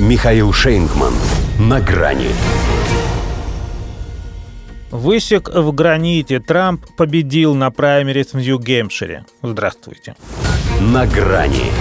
Михаил Шейнгман. На грани. Высек в граните. Трамп победил на праймерис в Нью-Гемпшире. Здравствуйте. На грани.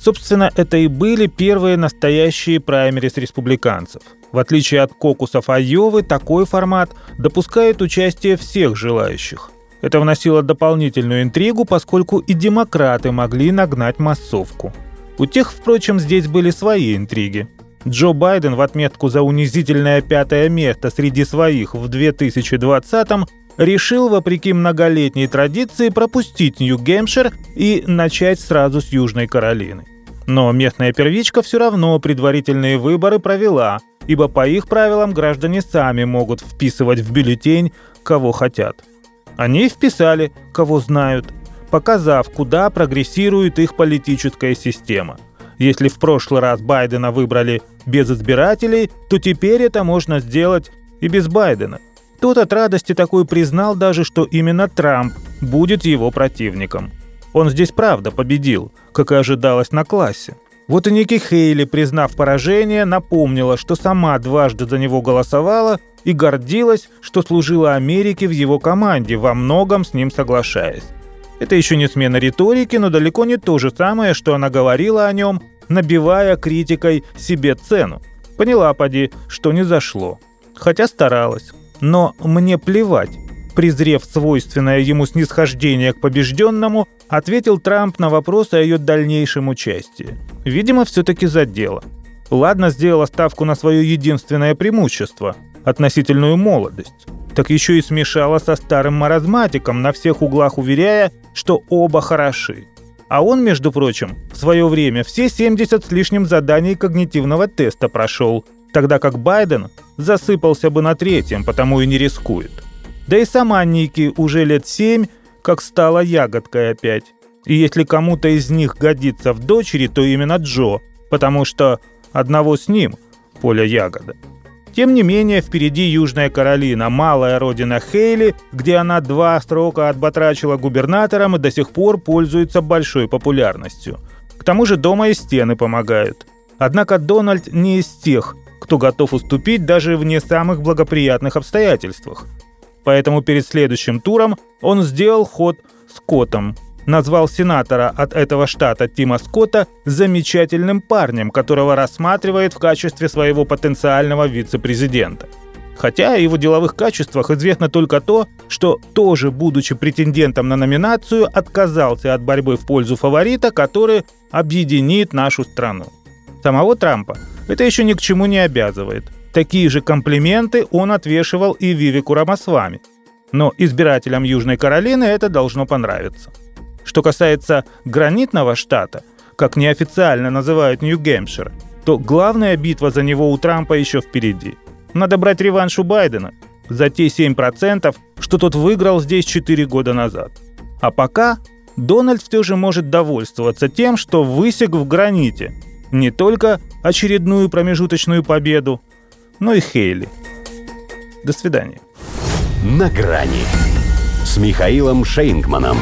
Собственно, это и были первые настоящие праймерис республиканцев. В отличие от кокусов Айовы, такой формат допускает участие всех желающих. Это вносило дополнительную интригу, поскольку и демократы могли нагнать массовку – у тех, впрочем, здесь были свои интриги. Джо Байден в отметку за унизительное пятое место среди своих в 2020-м решил, вопреки многолетней традиции, пропустить Нью-Гэмпшир и начать сразу с Южной Каролины. Но местная первичка все равно предварительные выборы провела, ибо по их правилам граждане сами могут вписывать в бюллетень, кого хотят. Они вписали, кого знают, показав, куда прогрессирует их политическая система. Если в прошлый раз Байдена выбрали без избирателей, то теперь это можно сделать и без Байдена. Тот от радости такой признал даже, что именно Трамп будет его противником. Он здесь правда победил, как и ожидалось на классе. Вот и Ники Хейли, признав поражение, напомнила, что сама дважды за него голосовала и гордилась, что служила Америке в его команде, во многом с ним соглашаясь. Это еще не смена риторики, но далеко не то же самое, что она говорила о нем, набивая критикой себе цену. Поняла, поди, что не зашло. Хотя старалась. Но мне плевать. Презрев свойственное ему снисхождение к побежденному, ответил Трамп на вопрос о ее дальнейшем участии. Видимо, все-таки за дело. Ладно, сделала ставку на свое единственное преимущество – относительную молодость так еще и смешала со старым маразматиком, на всех углах уверяя, что оба хороши. А он, между прочим, в свое время все 70 с лишним заданий когнитивного теста прошел, тогда как Байден засыпался бы на третьем, потому и не рискует. Да и сама Ники уже лет семь, как стала ягодкой опять. И если кому-то из них годится в дочери, то именно Джо, потому что одного с ним – Поля Ягода. Тем не менее, впереди Южная Каролина, малая родина Хейли, где она два срока отбатрачила губернатором и до сих пор пользуется большой популярностью. К тому же дома и стены помогают. Однако Дональд не из тех, кто готов уступить даже в не самых благоприятных обстоятельствах. Поэтому перед следующим туром он сделал ход с Котом – назвал сенатора от этого штата Тима Скотта замечательным парнем, которого рассматривает в качестве своего потенциального вице-президента. Хотя о его деловых качествах известно только то, что тоже, будучи претендентом на номинацию, отказался от борьбы в пользу фаворита, который объединит нашу страну. Самого Трампа это еще ни к чему не обязывает. Такие же комплименты он отвешивал и Вивику Рамасвами. Но избирателям Южной Каролины это должно понравиться. Что касается гранитного штата, как неофициально называют Нью-Гэмпшир, то главная битва за него у Трампа еще впереди. Надо брать реванш у Байдена за те 7%, что тот выиграл здесь 4 года назад. А пока Дональд все же может довольствоваться тем, что высек в граните не только очередную промежуточную победу, но и Хейли. До свидания. На грани с Михаилом Шейнгманом.